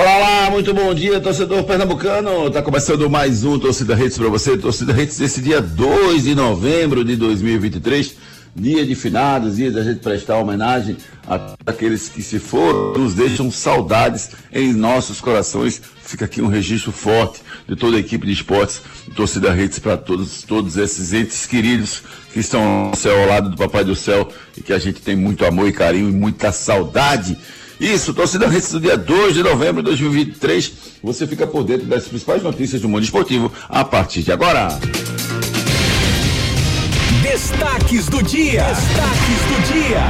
Olá, muito bom dia, torcedor pernambucano. Tá começando mais um Torcida Redes para você. Torcida Redes desse dia 2 de novembro de 2023, dia de finados, dia da gente prestar homenagem àqueles que se foram, nos deixam saudades em nossos corações. Fica aqui um registro forte de toda a equipe de esportes, Torcida Redes para todos, todos esses entes queridos que estão no céu ao lado do Papai do Céu e que a gente tem muito amor e carinho e muita saudade. Isso, torcida Redes do dia 2 de novembro de 2023. Você fica por dentro das principais notícias do mundo esportivo a partir de agora. Destaques do dia. Destaques do dia.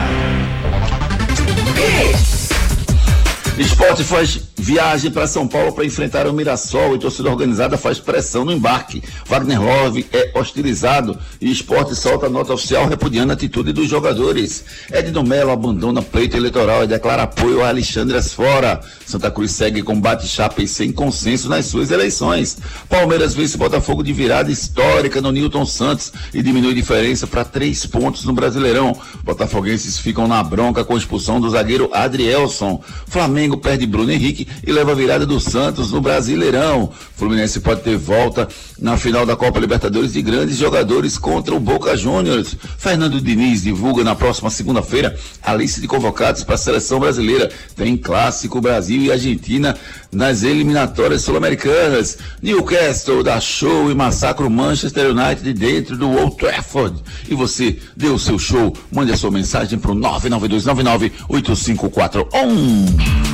Esporte faz viagem para São Paulo para enfrentar o Mirassol e torcida organizada faz pressão no embarque. Wagner Love é hostilizado e esporte solta nota oficial repudiando a atitude dos jogadores. Edno Melo abandona pleito eleitoral e declara apoio a Alexandre Asfora. Santa Cruz segue com bate-chapa e sem consenso nas suas eleições. Palmeiras vence Botafogo de virada histórica no Newton Santos e diminui diferença para três pontos no Brasileirão. Botafoguenses ficam na bronca com a expulsão do zagueiro Adrielson. Flamengo perde Bruno Henrique e leva a virada do Santos no Brasileirão. Fluminense pode ter volta na final da Copa Libertadores de grandes jogadores contra o Boca Juniors. Fernando Diniz divulga na próxima segunda-feira a lista de convocados para a seleção brasileira. Tem clássico Brasil e Argentina nas eliminatórias sul-americanas. Newcastle dá show e massacra o Manchester United dentro do Old Trafford. E você deu o seu show? Mande a sua mensagem para o 992998541.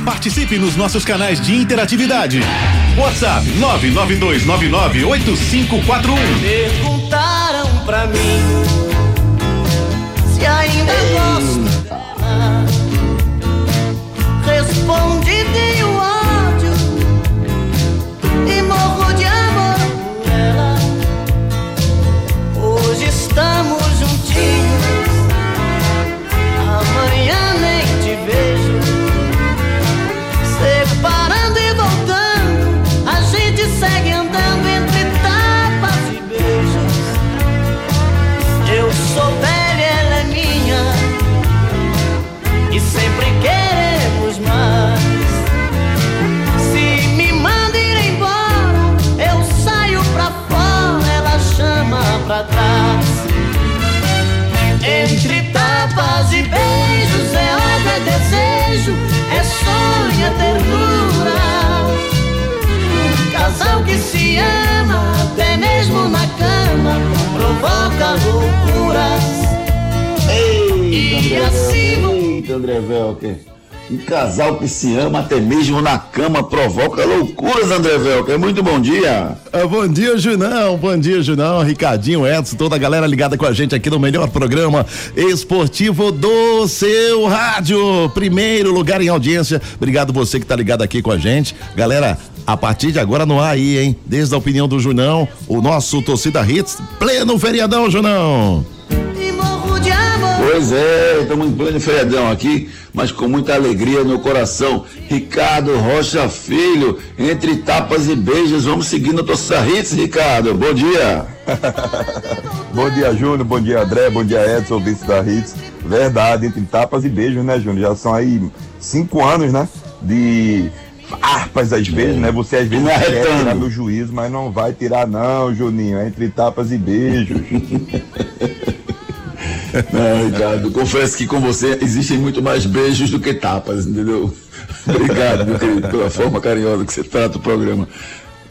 Participe nos nossos canais de interatividade. WhatsApp 992998541. Perguntaram pra mim se ainda gosto dela. Respondi tenho ódio e morro de amor por ela. Hoje estamos juntinhos, André Velker. Um casal que se ama até mesmo na cama provoca loucuras, André Velker. Muito bom dia. Ah, bom dia, Junão. Bom dia, Junão. Ricardinho, Edson, toda a galera ligada com a gente aqui no melhor programa esportivo do seu rádio. Primeiro lugar em audiência. Obrigado você que tá ligado aqui com a gente. Galera, a partir de agora no ar aí, hein? Desde a opinião do Junão, o nosso torcida hits, pleno feriadão, Junão. Pois é, estamos em pleno feriadão aqui, mas com muita alegria no coração. Ricardo Rocha Filho, entre tapas e beijos, vamos seguindo a torcida Hits, Ricardo. Bom dia. Bom dia, Júnior. Bom dia, André. Bom dia, Edson, vice da Hits. Verdade, entre tapas e beijos, né, Júnior? Já são aí cinco anos, né? De harpas às vezes, né? Você às vezes é quer tirar meu juízo, mas não vai tirar, não, Juninho. É entre tapas e beijos. Não, Ricardo, confesso que com você existem muito mais beijos do que tapas, entendeu? Obrigado, meu querido, pela forma carinhosa que você trata o programa.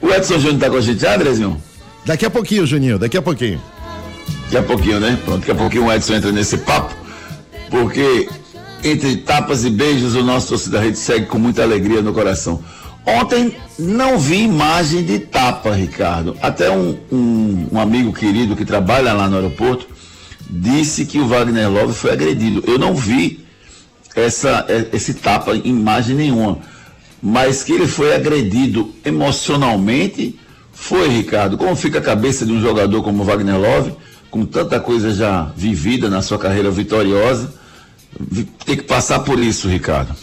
O Edson Júnior tá com a gente já, Andrezinho? Daqui a pouquinho, Juninho, daqui a pouquinho. Daqui a pouquinho, né? Pronto, daqui a pouquinho o Edson entra nesse papo, porque entre tapas e beijos o nosso torcida rede segue com muita alegria no coração. Ontem não vi imagem de tapa, Ricardo. Até um, um, um, amigo querido que trabalha lá no aeroporto disse que o Wagner Love foi agredido. Eu não vi essa, esse tapa em imagem nenhuma. Mas que ele foi agredido emocionalmente, foi, Ricardo. Como fica a cabeça de um jogador como o Wagner Love, com tanta coisa já vivida na sua carreira vitoriosa, ter que passar por isso, Ricardo?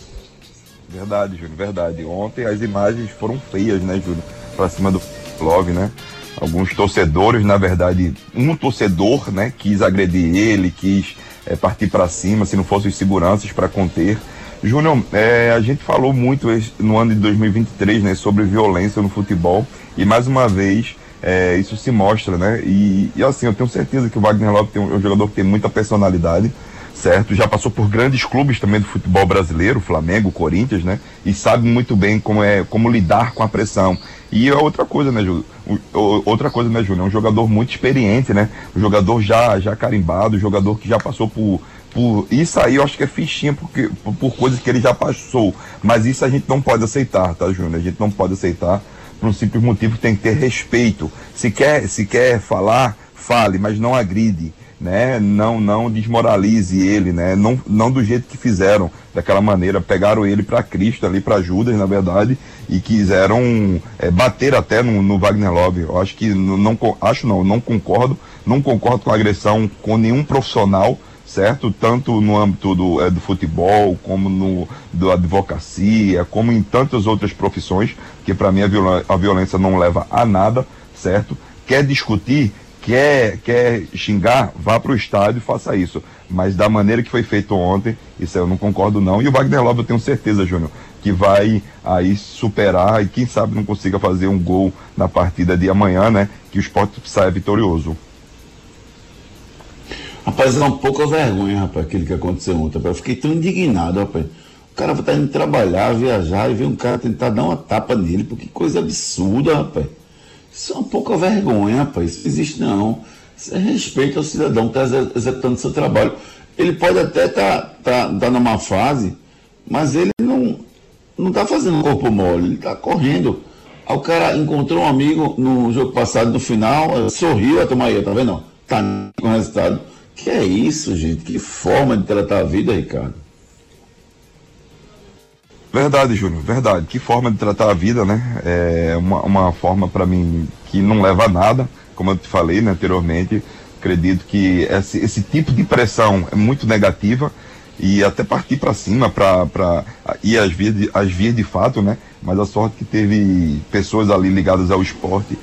Verdade, Júnior, verdade. Ontem as imagens foram feias, né, Júnior? Pra cima do Love, né? Alguns torcedores, na verdade, um torcedor, né, quis agredir ele, quis é, partir para cima, se não fossem os seguranças para conter. Júnior, é, a gente falou muito no ano de 2023, né, sobre violência no futebol e mais uma vez é, isso se mostra, né? E, e, assim, eu tenho certeza que o Wagner Love tem um, é um jogador que tem muita personalidade certo? Já passou por grandes clubes também do futebol brasileiro, Flamengo, Corinthians, né? E sabe muito bem como é, como lidar com a pressão. E é outra coisa, né, Júlio? Outra coisa, né, Júlio? É um jogador muito experiente, né? Um jogador já, já carimbado, um jogador que já passou por, por isso aí eu acho que é fichinha porque, por, por coisas que ele já passou. Mas isso a gente não pode aceitar, tá, Júnior? A gente não pode aceitar por um simples motivo que tem que ter respeito. Se quer, se quer falar, fale, mas não agride né, não não desmoralize ele, né, não, não do jeito que fizeram, daquela maneira, pegaram ele para Cristo ali, para Judas, na verdade, e quiseram é, bater até no, no, Wagner Love. Eu acho que não, não acho não, não concordo, não concordo com a agressão com nenhum profissional, certo? Tanto no âmbito do, é, do futebol, como no da advocacia, como em tantas outras profissões, que para mim a, a violência não leva a nada, certo? Quer discutir, quer, quer xingar, vá para o estádio e faça isso. Mas da maneira que foi feito ontem, isso eu não concordo não. E o Wagner Love eu tenho certeza, Júnior, que vai aí superar e quem sabe não consiga fazer um gol na partida de amanhã, né? Que o esporte saia vitorioso. Rapaz, é um pouco vergonha, rapaz, aquilo que aconteceu ontem. Rapaz. Eu fiquei tão indignado, rapaz. O cara estar indo trabalhar, viajar e ver um cara tentar dar uma tapa nele, porque coisa absurda, rapaz. Isso é uma pouca vergonha, rapaz. Isso existe não. Isso é respeito ao cidadão que está executando seu trabalho. Ele pode até estar tá, tá, tá numa fase, mas ele não não está fazendo corpo mole, ele está correndo. Aí o cara encontrou um amigo no jogo passado, no final, sorriu, a tomar aí, tá vendo? Tá com o resultado. Que é isso, gente? Que forma de tratar a vida, Ricardo. Verdade, Júnior, verdade. Que forma de tratar a vida, né? É uma, uma forma para mim que não leva a nada, como eu te falei né, anteriormente. Acredito que esse, esse tipo de pressão é muito negativa e até partir para cima para ir às vias, de, às vias de fato, né? Mas a sorte que teve pessoas ali ligadas ao esporte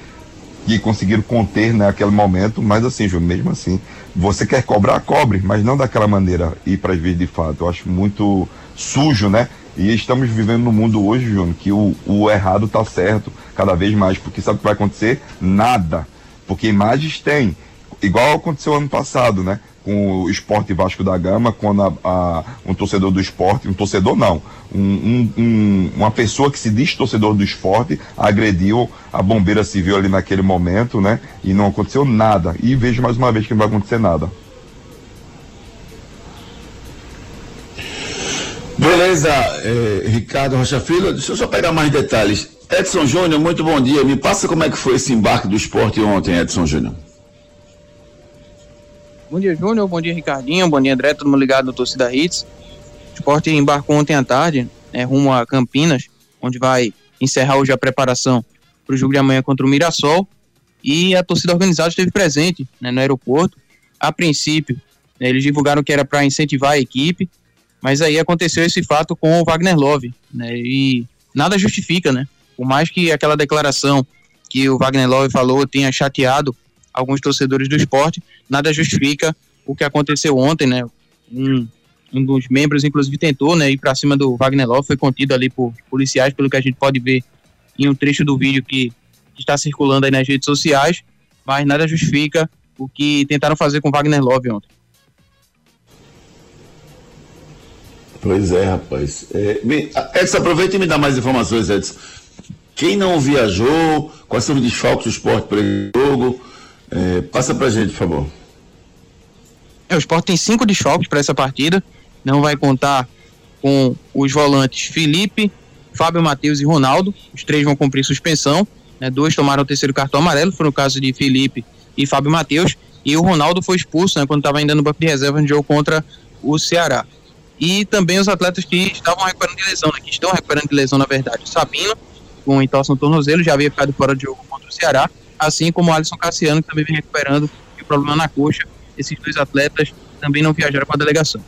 que conseguiram conter né, aquele momento, mas assim, Júnior, mesmo assim, você quer cobrar, cobre, mas não daquela maneira ir para as vias de fato. Eu acho muito sujo, né? E estamos vivendo no mundo hoje, Júnior, que o, o errado está certo cada vez mais, porque sabe o que vai acontecer? Nada. Porque imagens tem. Igual aconteceu ano passado, né? Com o esporte Vasco da Gama, quando a, a, um torcedor do esporte, um torcedor não, um, um, um, uma pessoa que se diz torcedor do esporte agrediu a bombeira civil ali naquele momento, né? E não aconteceu nada. E vejo mais uma vez que não vai acontecer nada. Beleza, eh, Ricardo Rocha Filho. Deixa eu só pegar mais detalhes. Edson Júnior, muito bom dia. Me passa como é que foi esse embarque do esporte ontem, Edson Júnior. Bom dia, Júnior. Bom dia, Ricardinho. Bom dia, André. Todo mundo ligado no Torcida Hits. O esporte embarcou ontem à tarde, né, rumo a Campinas, onde vai encerrar hoje a preparação para o jogo de amanhã contra o Mirassol. E a torcida organizada esteve presente né, no aeroporto. A princípio, né, eles divulgaram que era para incentivar a equipe, mas aí aconteceu esse fato com o Wagner Love, né? E nada justifica, né? Por mais que aquela declaração que o Wagner Love falou tenha chateado alguns torcedores do esporte, nada justifica o que aconteceu ontem, né? Um, um dos membros, inclusive, tentou né, ir para cima do Wagner Love, foi contido ali por policiais, pelo que a gente pode ver em um trecho do vídeo que está circulando aí nas redes sociais, mas nada justifica o que tentaram fazer com Wagner Love ontem. Pois é, rapaz. É, bem, Edson, aproveita e me dá mais informações, Edson. Quem não viajou, quais são os desfalques do esporte para esse jogo? É, passa pra gente, por favor. É, o esporte tem cinco desfalques para essa partida. Não vai contar com os volantes Felipe, Fábio Matheus e Ronaldo. Os três vão cumprir suspensão. Né? Dois tomaram o terceiro cartão amarelo, foi no caso de Felipe e Fábio Matheus. E o Ronaldo foi expulso né, quando estava ainda no banco de reserva no jogo contra o Ceará. E também os atletas que estavam recuperando de lesão, né, que estão recuperando de lesão, na verdade. O Sabino, com entorse no tornozelo, já havia ficado fora de jogo contra o Ceará, assim como o Alisson Cassiano, que também vem recuperando de problema na coxa. Esses dois atletas também não viajaram com a delegação.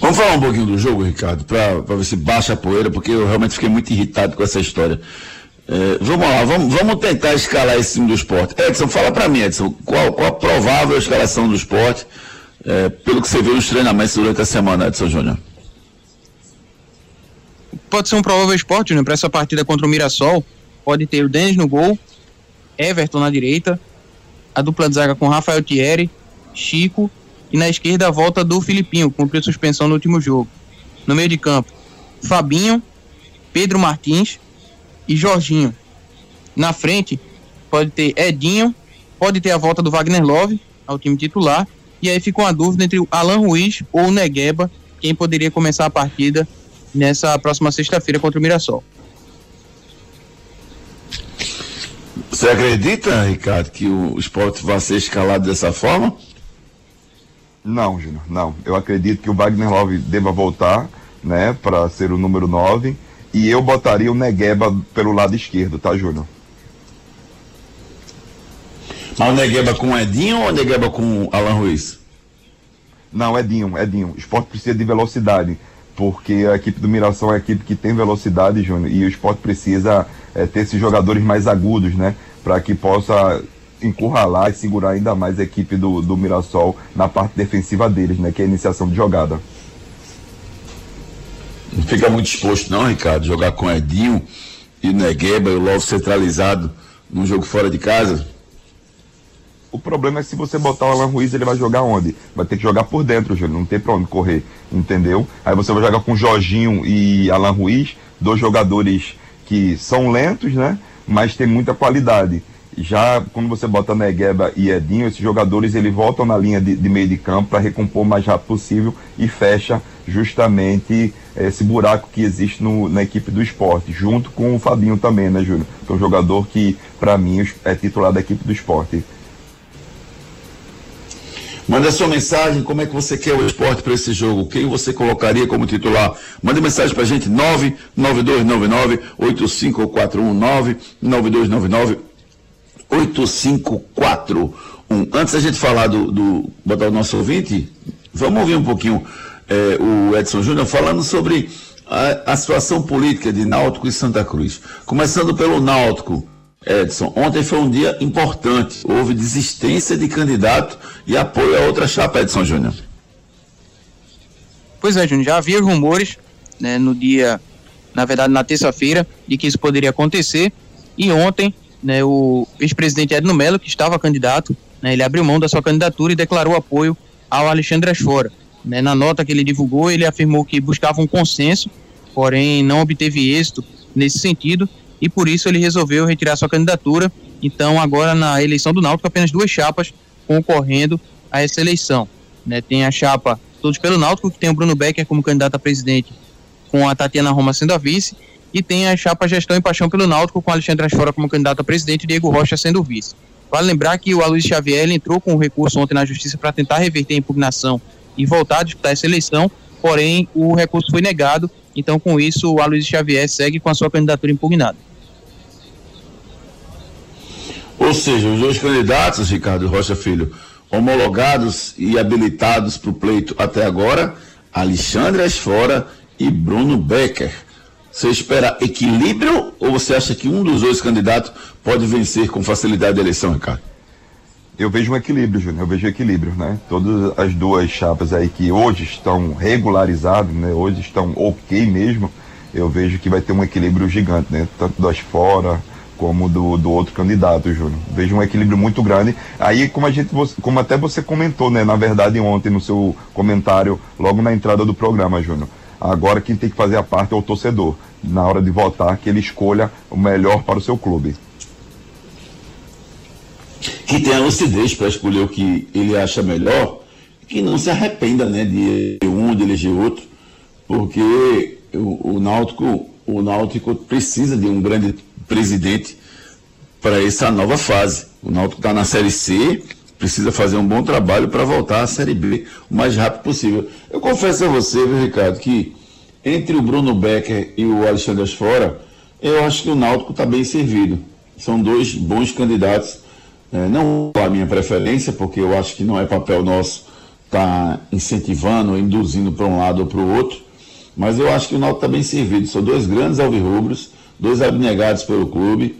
Vamos falar um pouquinho do jogo, Ricardo, para ver se baixa a poeira, porque eu realmente fiquei muito irritado com essa história. É, vamos lá, vamos, vamos tentar escalar esse time do esporte. Edson, fala para mim, Edson, qual, qual, a provável escalação do esporte, é, pelo que você viu nos treinamentos durante a semana, Edson Júnior? Pode ser um provável esporte, né? Para essa partida contra o Mirassol, pode ter o Denis no gol, Everton na direita, a dupla de zaga com Rafael Thierry, Chico e na esquerda a volta do Filipinho, cumpriu suspensão no último jogo. No meio de campo, Fabinho, Pedro Martins e Jorginho. Na frente, pode ter Edinho, pode ter a volta do Wagner Love ao time titular. E aí fica uma dúvida entre o Alan Ruiz ou o Negueba, quem poderia começar a partida nessa próxima sexta-feira contra o Mirassol. Você acredita, Ricardo, que o esporte vai ser escalado dessa forma? Não, Júnior, não. Eu acredito que o Wagner Love deva voltar, né, para ser o número 9 e eu botaria o Negueba pelo lado esquerdo, tá, Júnior? Mas o Negueba com Edinho ou o Negueba com Alan Ruiz? Não, Edinho, Edinho. O esporte precisa de velocidade, porque a equipe do Mirassol é a equipe que tem velocidade, Júnior, e o esporte precisa é, ter esses jogadores mais agudos, né? Para que possa encurralar e segurar ainda mais a equipe do, do Mirassol na parte defensiva deles, né? Que é a iniciação de jogada. Fica muito exposto não, Ricardo, jogar com Edinho e Negueba e o Love centralizado num jogo fora de casa? O problema é que se você botar o Alan Ruiz, ele vai jogar onde? Vai ter que jogar por dentro, Júlio. Não tem pra onde correr, entendeu? Aí você vai jogar com Jorginho e Alan Ruiz, dois jogadores que são lentos, né? Mas tem muita qualidade. Já quando você bota Negueba e Edinho, esses jogadores eles voltam na linha de, de meio de campo para recompor o mais rápido possível e fecha justamente esse buraco que existe no, na equipe do esporte, junto com o Fabinho também, né, Júnior? Que é um jogador que, para mim, é titular da equipe do esporte. Manda sua mensagem, como é que você quer o esporte para esse jogo? Quem você colocaria como titular? Manda mensagem para a gente, 99299-8541, 99299 8541. Antes da gente falar do, do botar o nosso ouvinte, vamos ouvir um pouquinho é, o Edson Júnior falando sobre a, a, situação política de Náutico e Santa Cruz. Começando pelo Náutico, Edson, ontem foi um dia importante. Houve desistência de candidato e apoio a outra chapa, Edson Júnior. Pois é, Júnior, já havia rumores né, no dia, na verdade na terça-feira, de que isso poderia acontecer. E ontem né, o ex-presidente Edno Mello, que estava candidato, né, ele abriu mão da sua candidatura e declarou apoio ao Alexandre Asfora. Né, na nota que ele divulgou, ele afirmou que buscava um consenso, porém não obteve êxito nesse sentido e por isso ele resolveu retirar sua candidatura. Então, agora na eleição do Náutico, apenas duas chapas concorrendo a essa eleição. Né, tem a chapa Todos pelo Náutico, que tem o Bruno Becker como candidato a presidente, com a Tatiana Roma sendo a vice, e tem a chapa Gestão e Paixão pelo Náutico, com Alexandre Asfora como candidato a presidente e Diego Rocha sendo vice. Vale lembrar que o Aloysio Xavier entrou com um recurso ontem na Justiça para tentar reverter a impugnação e voltar a disputar essa eleição, porém o recurso foi negado, então com isso o Aloysio Xavier segue com a sua candidatura impugnada. Ou seja, os dois candidatos, Ricardo Rocha Filho, homologados e habilitados para o pleito até agora, Alexandre Asfora e Bruno Becker. Você espera equilíbrio ou você acha que um dos dois candidatos pode vencer com facilidade a eleição, Ricardo? Eu vejo um equilíbrio, Júnior, eu vejo equilíbrio, né? Todas as duas chapas aí que hoje estão regularizadas, né? Hoje estão ok mesmo, eu vejo que vai ter um equilíbrio gigante, né? Tanto das fora como do, do outro candidato, Júnior. Vejo um equilíbrio muito grande. Aí, como a gente, como até você comentou, né, na verdade, ontem no seu comentário, logo na entrada do programa, Júnior. Agora quem tem que fazer a parte é o torcedor. Na hora de votar, que ele escolha o melhor para o seu clube. Que tenha lucidez para escolher o que ele acha melhor, que não se arrependa, né, de um, de eleger outro, porque o, o Náutico, o Náutico precisa de um grande presidente para essa nova fase. O Náutico está na Série C, precisa fazer um bom trabalho para voltar à Série B o mais rápido possível. Eu confesso a você, viu, Ricardo, que entre o Bruno Becker e o Alexandre Asfora, eu acho que o Náutico está bem servido. São dois bons candidatos. É, não a minha preferência, porque eu acho que não é papel nosso estar tá incentivando, induzindo para um lado ou para o outro, mas eu acho que o Náutico está bem servido. São dois grandes alvirrubros, dois abnegados pelo clube.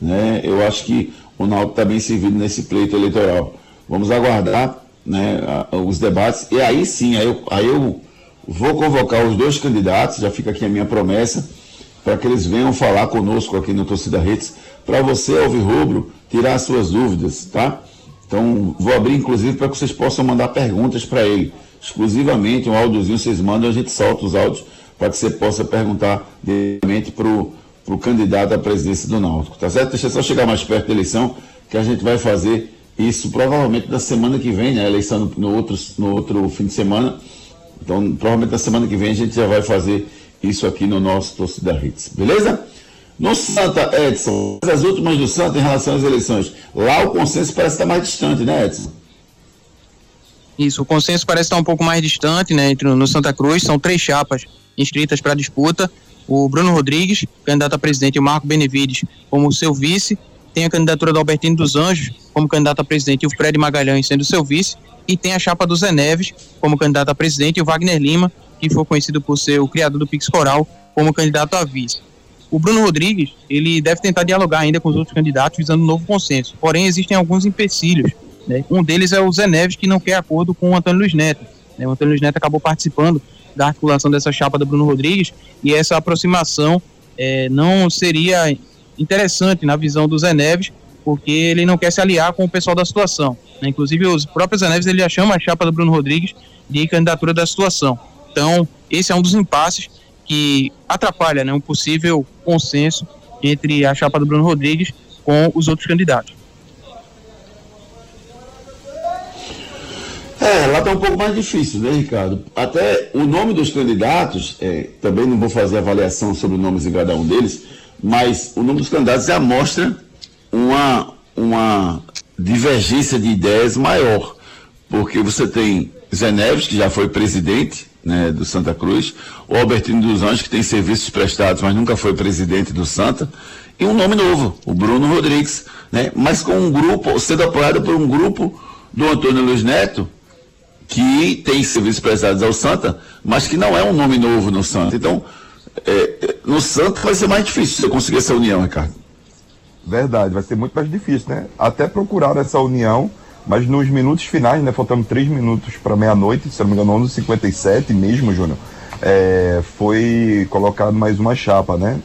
Né? Eu acho que o Náutico está bem servido nesse pleito eleitoral. Vamos aguardar né, os debates. E aí sim, aí eu, aí eu vou convocar os dois candidatos, já fica aqui a minha promessa, para que eles venham falar conosco aqui no Torcida Redes, para você, Alvirrubro, tirar as suas dúvidas, tá? Então, vou abrir inclusive para que vocês possam mandar perguntas para ele. Exclusivamente, um áudiozinho vocês mandam, a gente solta os áudios para que você possa perguntar diretamente para o candidato à presidência do Náutico, tá certo? Deixa só chegar mais perto da eleição, que a gente vai fazer isso provavelmente na semana que vem, né? A eleição no, outro, no outro fim de semana. Então, provavelmente na semana que vem a gente já vai fazer isso aqui no nosso Torcida Hits, beleza? No Santa, Edson, as últimas do Santa em relação às eleições, lá o consenso parece estar mais distante, né, Edson? Isso, o consenso parece estar um pouco mais distante, né, entre no Santa Cruz, são três chapas inscritas para disputa, o Bruno Rodrigues, candidato a presidente, e o Marco Benevides como seu vice, tem a candidatura do Albertino dos Anjos como candidato a presidente e o Fred Magalhães sendo seu vice, e tem a chapa do Zé Neves como candidato a presidente e o Wagner Lima, que foi conhecido por ser o criador do Pix Coral, como candidato a vice. O Bruno Rodrigues, ele deve tentar dialogar ainda com os outros candidatos visando um novo consenso. Porém, existem alguns empecilhos. Né? Um deles é o Zé Neves, que não quer acordo com o Antônio Luiz Neto. Né? O Antônio Luiz Neto acabou participando da articulação dessa chapa do Bruno Rodrigues e essa aproximação é, não seria interessante na visão do Zé Neves, porque ele não quer se aliar com o pessoal da situação. Né? Inclusive, os próprios Zé Neves ele já chama a chapa do Bruno Rodrigues de candidatura da situação. Então, esse é um dos impasses que atrapalha né, um possível consenso entre a chapa do Bruno Rodrigues com os outros candidatos. É, lá está um pouco mais difícil, né, Ricardo? Até o nome dos candidatos, é, também não vou fazer avaliação sobre os nomes de cada um deles, mas o nome dos candidatos já mostra uma, uma divergência de ideias maior, porque você tem Zé Neves, que já foi presidente né, do Santa Cruz, o Albertino dos Anjos, que tem serviços prestados, mas nunca foi presidente do Santa, e um nome novo, o Bruno Rodrigues, né, mas com um grupo, sendo apoiado por um grupo do Antônio Luiz Neto, que tem serviços prestados ao Santa, mas que não é um nome novo no Santa. Então, é, no Santa vai ser mais difícil você conseguir essa união, Ricardo. Verdade, vai ser muito mais difícil, né? Até procurar essa união mas nos minutos finais, né, faltando três minutos para meia-noite, se não me engano, 11h57 mesmo, Júnior, é, foi colocado mais uma chapa, né?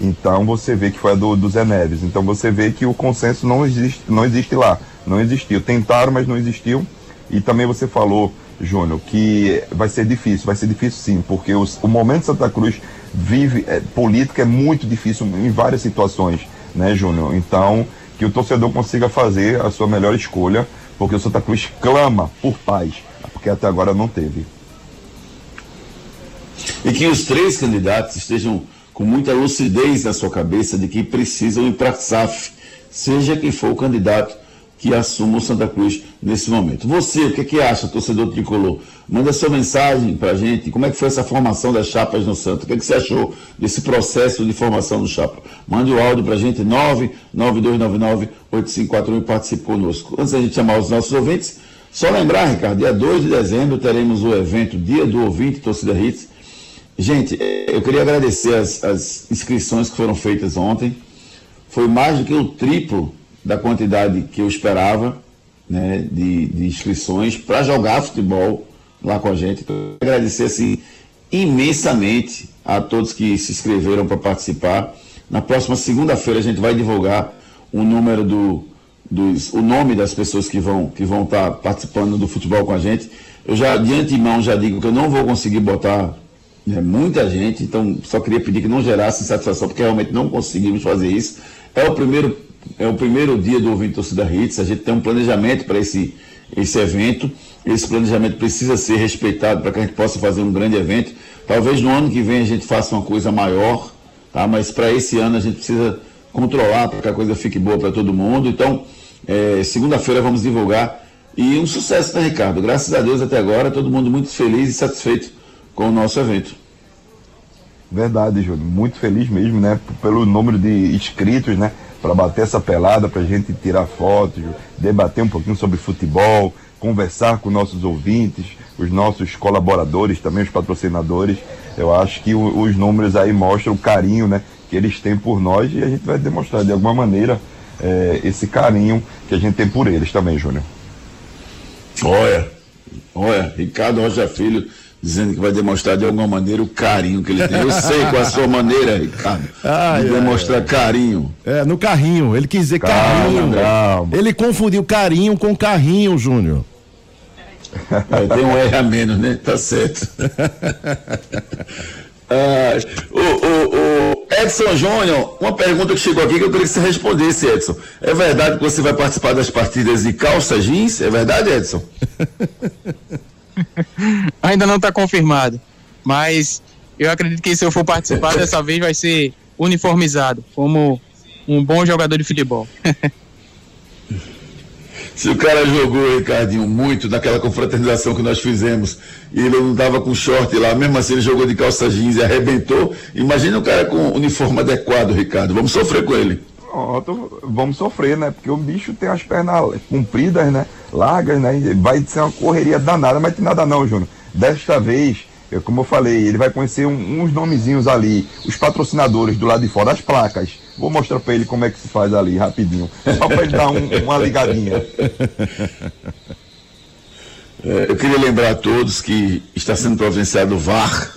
Então você vê que foi a do, do Zé Neves. Então você vê que o consenso não existe, não existe lá. Não existiu. Tentaram, mas não existiu. E também você falou, Júnior, que vai ser difícil. Vai ser difícil sim, porque os, o momento Santa Cruz vive, é, política é muito difícil em várias situações, né, Júnior? Então, que o torcedor consiga fazer a sua melhor escolha porque o Santa Cruz clama por paz, porque até agora não teve. E que os três candidatos estejam com muita lucidez na sua cabeça de que precisam ir para a SAF, seja quem for o candidato que assuma o Santa Cruz nesse momento. Você, o que, é que acha, torcedor tricolor? Manda sua mensagem para a gente. Como é que foi essa formação das chapas no Santa? O que, é que você achou desse processo de formação do chapa? Mande o áudio para a gente, 99299-8541 e participe conosco. Antes da gente chamar os nossos ouvintes, só lembrar, Ricardo, dia 2 de dezembro teremos o evento Dia do Ouvinte Torcida Hits. Gente, eu queria agradecer as, as inscrições que foram feitas ontem. Foi mais do que o triplo da quantidade que eu esperava né, de, de inscrições para jogar futebol lá com a gente. Então, agradecer assim, imensamente a todos que se inscreveram para participar. Na próxima segunda-feira a gente vai divulgar o número do, dos, o nome das pessoas que vão que vão estar tá participando do futebol com a gente. Eu já de antemão já digo que eu não vou conseguir botar né, muita gente, então só queria pedir que não gerasse insatisfação, porque realmente não conseguimos fazer isso. É o primeiro é o primeiro dia do ouvinte torcida Hits, a gente tem um planejamento para esse esse evento. Esse planejamento precisa ser respeitado para que a gente possa fazer um grande evento. Talvez no ano que vem a gente faça uma coisa maior, tá? Mas para esse ano a gente precisa controlar para que a coisa fique boa para todo mundo. Então, é, segunda-feira vamos divulgar. E um sucesso, né, Ricardo? Graças a Deus até agora, todo mundo muito feliz e satisfeito com o nosso evento. Verdade, Júlio. Muito feliz mesmo, né? Pelo número de inscritos, né? Para bater essa pelada, para a gente tirar fotos, debater um pouquinho sobre futebol, conversar com nossos ouvintes, os nossos colaboradores, também os patrocinadores. Eu acho que o, os números aí mostram o carinho, né? Que eles têm por nós e a gente vai demonstrar de alguma maneira é, esse carinho que a gente tem por eles também, Júnior. Olha, olha, Ricardo Rocha Filho dizendo que vai demonstrar de alguma maneira o carinho que ele tem. Eu sei qual é a sua maneira, Ricardo, ah, de demonstrar é. carinho. É, no carrinho. Ele quis dizer calma, carinho. Calma. Ele confundiu carinho com carrinho, Júnior. É, tem um R a menos, né? Tá certo. Ah, o, o, o, Edson Júnior, uma pergunta que chegou aqui que eu queria que você respondesse, Edson. É verdade que você vai participar das partidas de calça jeans? É verdade, Edson? Ainda não está confirmado. Mas eu acredito que se eu for participar dessa vez vai ser uniformizado, como um bom jogador de futebol. Se o cara jogou, Ricardinho, muito naquela confraternização que nós fizemos e ele não estava com short lá, mesmo assim ele jogou de calça jeans e arrebentou, imagina o cara com uniforme adequado, Ricardo. Vamos sofrer com ele. Pronto, vamos sofrer, né? Porque o bicho tem as pernas compridas, né? Largas, né? Vai ser uma correria danada, mas tem nada não, Júnior. Desta vez, como eu falei, ele vai conhecer um, uns nomezinhos ali, os patrocinadores do lado de fora, as placas. Vou mostrar para ele como é que se faz ali, rapidinho. Só para ele dar um, uma ligadinha. É, eu queria lembrar a todos que está sendo providenciado o VAR,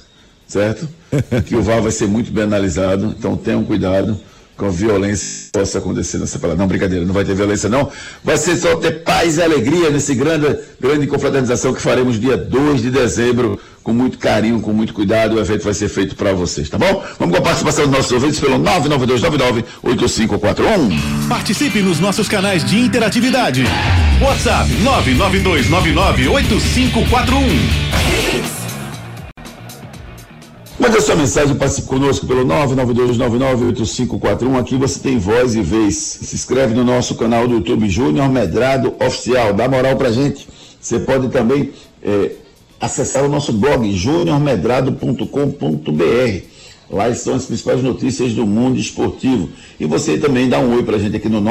certo? Que o VAR vai ser muito bem analisado, então tenham cuidado com violência possa acontecer nessa palavra. Não, brincadeira, não vai ter violência, não. Vai ser só ter paz e alegria nesse grande, grande confraternização que faremos dia 2 de dezembro, com muito carinho, com muito cuidado. O evento vai ser feito para vocês, tá bom? Vamos com a participação dos nossos ouvintes pelo 992998541. Participe nos nossos canais de interatividade. WhatsApp 992998541. Mande a sua mensagem, participe conosco pelo 992998541. Aqui você tem voz e vez. Se inscreve no nosso canal do YouTube Júnior Medrado Oficial. Dá moral pra gente. Você pode também é, acessar o nosso blog juniormedrado.com.br. Lá estão as principais notícias do mundo esportivo. E você também dá um oi pra gente aqui no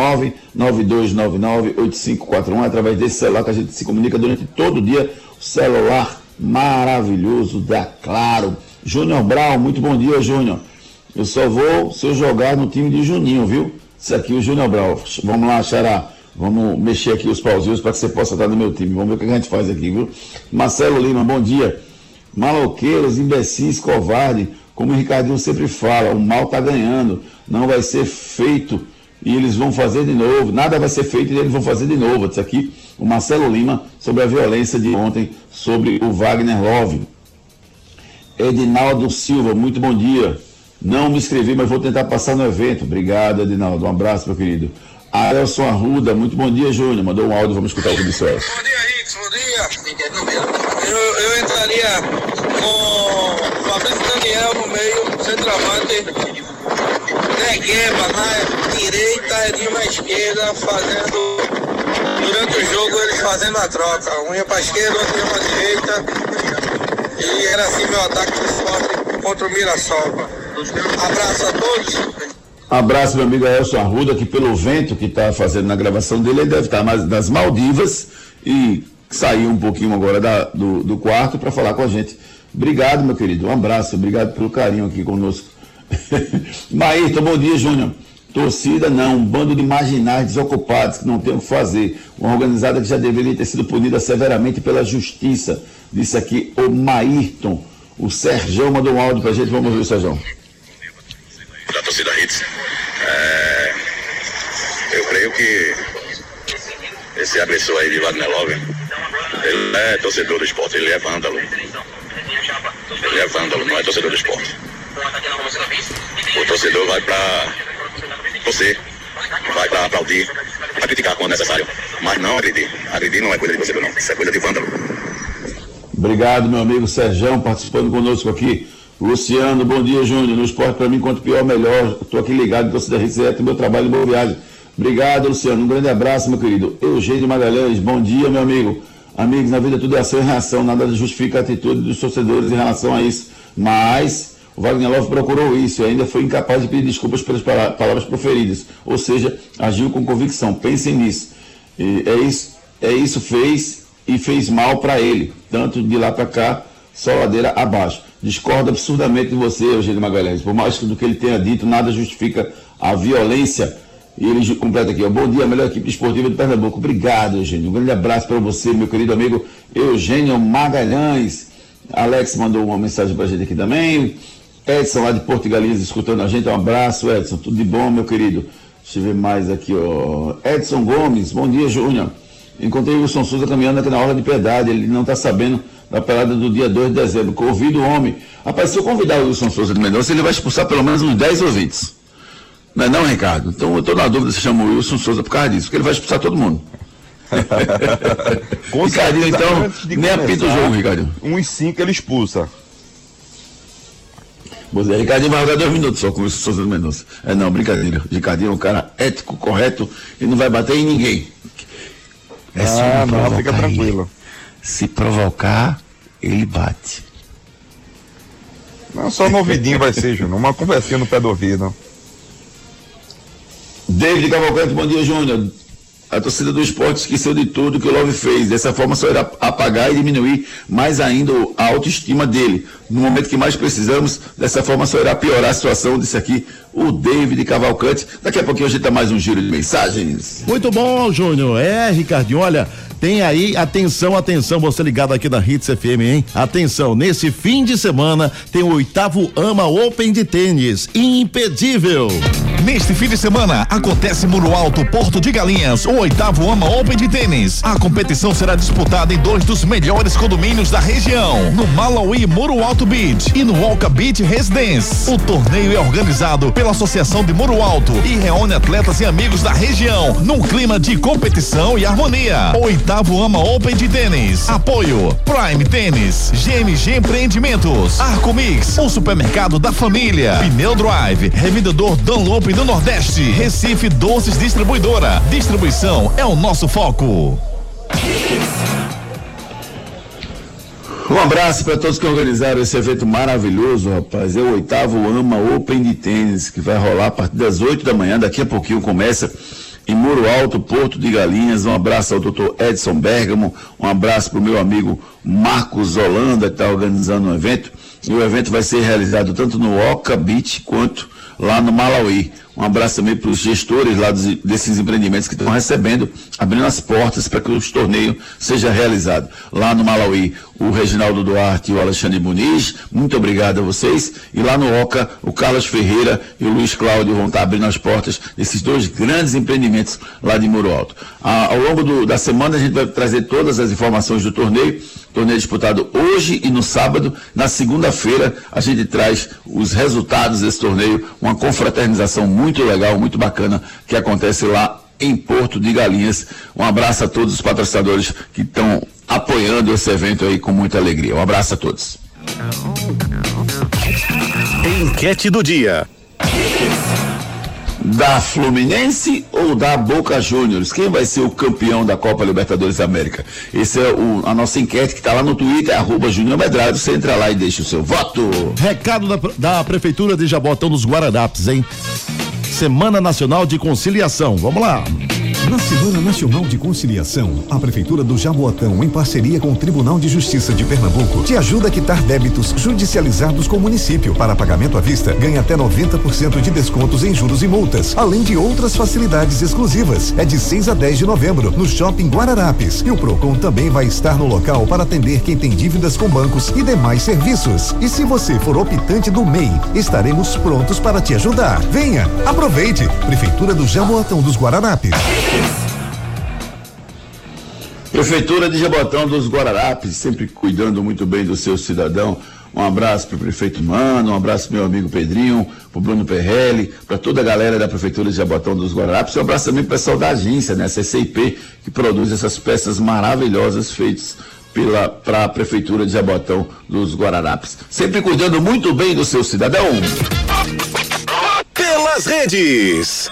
992998541, através desse celular que a gente se comunica durante todo o dia. O celular maravilhoso da Claro Júnior Brown, muito bom dia, Júnior. Eu só vou se eu jogar no time de Juninho, viu? Isso aqui, o Júnior Brown. Vamos lá, Xará. Vamos mexer aqui os pauzinhos para que você possa estar no meu time. Vamos ver o que a gente faz aqui, viu? Marcelo Lima, bom dia. Maloqueiros, imbecis, covarde. Como o Ricardinho sempre fala, o mal está ganhando. Não vai ser feito e eles vão fazer de novo. Nada vai ser feito e eles vão fazer de novo. Isso aqui, o Marcelo Lima, sobre a violência de ontem, sobre o Wagner Love. Edinaldo Silva, muito bom dia. Não me inscrevi, mas vou tentar passar no evento. Obrigado, Edinaldo. Um abraço, meu querido. Aelson Arruda, muito bom dia, Júnior. Mandou um áudio, vamos escutar o que disse Bom dia, Rix, bom dia. Eu, eu entraria com Fabrício Daniel no meio, centroavante, Negueba na direita, Edinho na esquerda, fazendo. Durante o jogo, eles fazendo a troca. Um ia para a esquerda, outro ia para a direita e era assim meu ataque de contra o Mirassol. Abraço a todos. Abraço, meu amigo Elson Arruda, que pelo vento que está fazendo na gravação dele, ele deve estar tá nas Maldivas e saiu um pouquinho agora da, do, do quarto para falar com a gente. Obrigado, meu querido. Um abraço, obrigado pelo carinho aqui conosco. Maíto, bom dia, Júnior. Torcida não, um bando de marginais desocupados que não tem o que fazer. Uma organizada que já deveria ter sido punida severamente pela justiça. Disse aqui o Maírton. O Serjão mandou um áudio pra gente. Vamos ver o Serjão. torcida Hits. É, eu creio que esse agressor aí de Wagner Love, ele é torcedor do esporte, ele é vândalo. Ele é vândalo, não é torcedor do esporte. O torcedor vai pra você, vai pra aplaudir, vai criticar quando necessário, mas não agredir. Agredir não é coisa de torcedor, não. Isso é coisa de vândalo. Obrigado, meu amigo Serjão, participando conosco aqui. Luciano, bom dia, Júnior. No esporte, para mim, quanto pior, melhor. Estou aqui ligado, torcida RCE, meu trabalho, boa viagem. Obrigado, Luciano. Um grande abraço, meu querido. Eugênio Magalhães, bom dia, meu amigo. Amigos, na vida tudo é ação e reação, nada justifica a atitude dos torcedores em relação a isso. Mas o Wagner Love procurou isso e ainda foi incapaz de pedir desculpas pelas palavras proferidas. Ou seja, agiu com convicção. Pensem nisso. E é isso, é isso fez e fez mal para ele. Tanto de lá para cá, só ladeira abaixo. Discordo absurdamente de você, Eugênio Magalhães. Por mais que do que ele tenha dito, nada justifica a violência e ele completa aqui. Bom dia, melhor equipe esportiva de Pernambuco. Obrigado, Eugênio. Um grande abraço para você, meu querido amigo Eugênio Magalhães. Alex mandou uma mensagem para a gente aqui também. Edson lá de Porto Galinhas escutando a gente. Um abraço, Edson. Tudo de bom, meu querido. Deixa eu ver mais aqui, ó. Edson Gomes, bom dia, Júnior. Encontrei o Wilson Souza caminhando aqui na hora de piedade. Ele não está sabendo da pelada do dia 2 de dezembro. Convido o homem. Rapaz, se eu convidar o Wilson Souza de Mendonça, ele vai expulsar pelo menos uns 10 ouvintes. Não é não, Ricardo? Então eu estou na dúvida se chama o Wilson Souza por causa disso, porque ele vai expulsar todo mundo. Ricardinho, então, nem apita o jogo, Ricardo. Um e cinco ele expulsa. Você, Ricardinho vai jogar dois minutos só com o Souza do Mendonça. É não, brincadeira. Ricardinho é um cara ético, correto e não vai bater em ninguém. É só ah, não, não fica tranquilo. Ele. Se provocar, ele bate. Não, só no ouvidinho vai ser, Júnior. Uma conversinha no pé do ouvido. David Cavalcante, bom dia, Júnior. A torcida do esporte esqueceu de tudo que o Love fez. Dessa forma só irá apagar e diminuir mais ainda a autoestima dele. No momento que mais precisamos, dessa forma só irá piorar a situação, disse aqui o David Cavalcante. Daqui a pouquinho a gente dá mais um giro de mensagens. Muito bom, Júnior. É, Ricardinho, olha, tem aí, atenção, atenção, você ligado aqui na Hits FM, hein? Atenção, nesse fim de semana tem o oitavo AMA Open de tênis, impedível. Neste fim de semana acontece Muro Alto, Porto de Galinhas, o oitavo AMA Open de tênis. A competição será disputada em dois dos melhores condomínios da região, no Malawi Muro Alto Beach e no Walker Beach Residence. O torneio é organizado pela Associação de Muro Alto e reúne atletas e amigos da região num clima de competição e harmonia. Oitavo oitavo AMA Open de tênis. Apoio Prime Tênis, GMG Empreendimentos, Arco Mix, o supermercado da família, Pneu Drive, revendedor Dunlop do Nordeste, Recife Doces Distribuidora. Distribuição é o nosso foco. Um abraço para todos que organizaram esse evento maravilhoso, rapaz. É o oitavo AMA Open de tênis que vai rolar a partir das 8 da manhã. Daqui a pouquinho começa em Muro Alto, Porto de Galinhas. Um abraço ao doutor Edson Bergamo, um abraço para o meu amigo Marcos Holanda, que está organizando um evento. E o evento vai ser realizado tanto no Oca Beach quanto lá no Malawi. Um abraço também para os gestores lá dos, desses empreendimentos que estão recebendo, abrindo as portas para que o torneio seja realizado. Lá no Malawi, o Reginaldo Duarte e o Alexandre Muniz, muito obrigado a vocês. E lá no Oca, o Carlos Ferreira e o Luiz Cláudio vão estar abrindo as portas desses dois grandes empreendimentos lá de Muro Alto. Ao longo do, da semana a gente vai trazer todas as informações do torneio torneio disputado hoje e no sábado. Na segunda-feira, a gente traz os resultados desse torneio, uma confraternização muito legal, muito bacana, que acontece lá em Porto de Galinhas. Um abraço a todos os patrocinadores que estão apoiando esse evento aí com muita alegria. Um abraço a todos. Enquete do dia da Fluminense ou da Boca Juniors? Quem vai ser o campeão da Copa Libertadores da América? Essa é o, a nossa enquete que está lá no Twitter, arroba Júnior Medrado. Você entra lá e deixa o seu voto. Recado da, da Prefeitura de Jabotão dos Guararapes, hein? Semana Nacional de Conciliação. Vamos lá. Na Semana Nacional de Conciliação, a Prefeitura do Jaboatão, em parceria com o Tribunal de Justiça de Pernambuco, te ajuda a quitar débitos judicializados com o município. Para pagamento à vista, ganha até 90% de descontos em juros e multas, além de outras facilidades exclusivas. É de 6 a 10 de novembro, no Shopping Guararapes. E o Procon também vai estar no local para atender quem tem dívidas com bancos e demais serviços. E se você for optante do MEI, estaremos prontos para te ajudar. Venha, aproveite. Prefeitura do Jaboatão dos Guararapes. Prefeitura de Jabotão dos Guararapes, sempre cuidando muito bem do seu cidadão. Um abraço para o prefeito Mano, um abraço meu amigo Pedrinho, para o Bruno Perrelli, para toda a galera da Prefeitura de Jabotão dos Guararapes. Um abraço também para o pessoal da agência, né, CCIP, que produz essas peças maravilhosas feitas para a Prefeitura de Jabotão dos Guararapes. Sempre cuidando muito bem do seu cidadão. Pelas redes.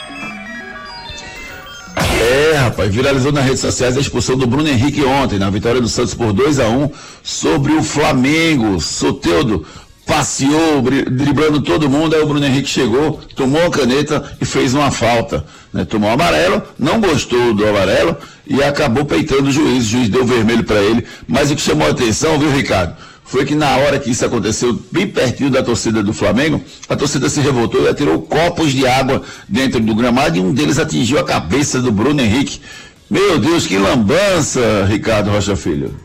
É, rapaz, viralizou nas redes sociais a expulsão do Bruno Henrique ontem, na vitória do Santos por 2 a 1 sobre o Flamengo. Soteudo passeou, driblando todo mundo, aí o Bruno Henrique chegou, tomou a caneta e fez uma falta. Né? Tomou amarelo, não gostou do amarelo e acabou peitando o juiz. O juiz deu vermelho para ele. Mas o que chamou a atenção, viu, Ricardo? Foi que na hora que isso aconteceu, bem pertinho da torcida do Flamengo, a torcida se revoltou e atirou copos de água dentro do gramado e um deles atingiu a cabeça do Bruno Henrique. Meu Deus, que lambança, Ricardo Rocha Filho.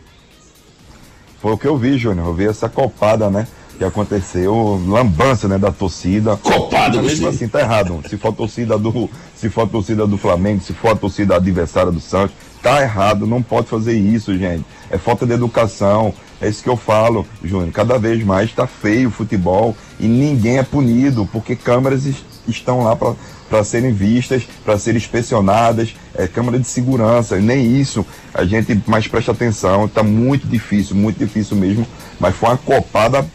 Foi o que eu vi, Júnior. Eu vi essa copada, né? Que aconteceu, lambança, né, da torcida. Copada, Mas mesmo assim, tá errado. Se for torcida do, se for a torcida do Flamengo, se for a torcida adversária do Santos, tá errado. Não pode fazer isso, gente. É falta de educação. É isso que eu falo, Júnior. Cada vez mais tá feio o futebol e ninguém é punido porque câmeras es- estão lá para serem vistas, para serem inspecionadas, é câmera de segurança, nem isso a gente mais presta atenção, tá muito difícil, muito difícil mesmo, mas foi uma copada,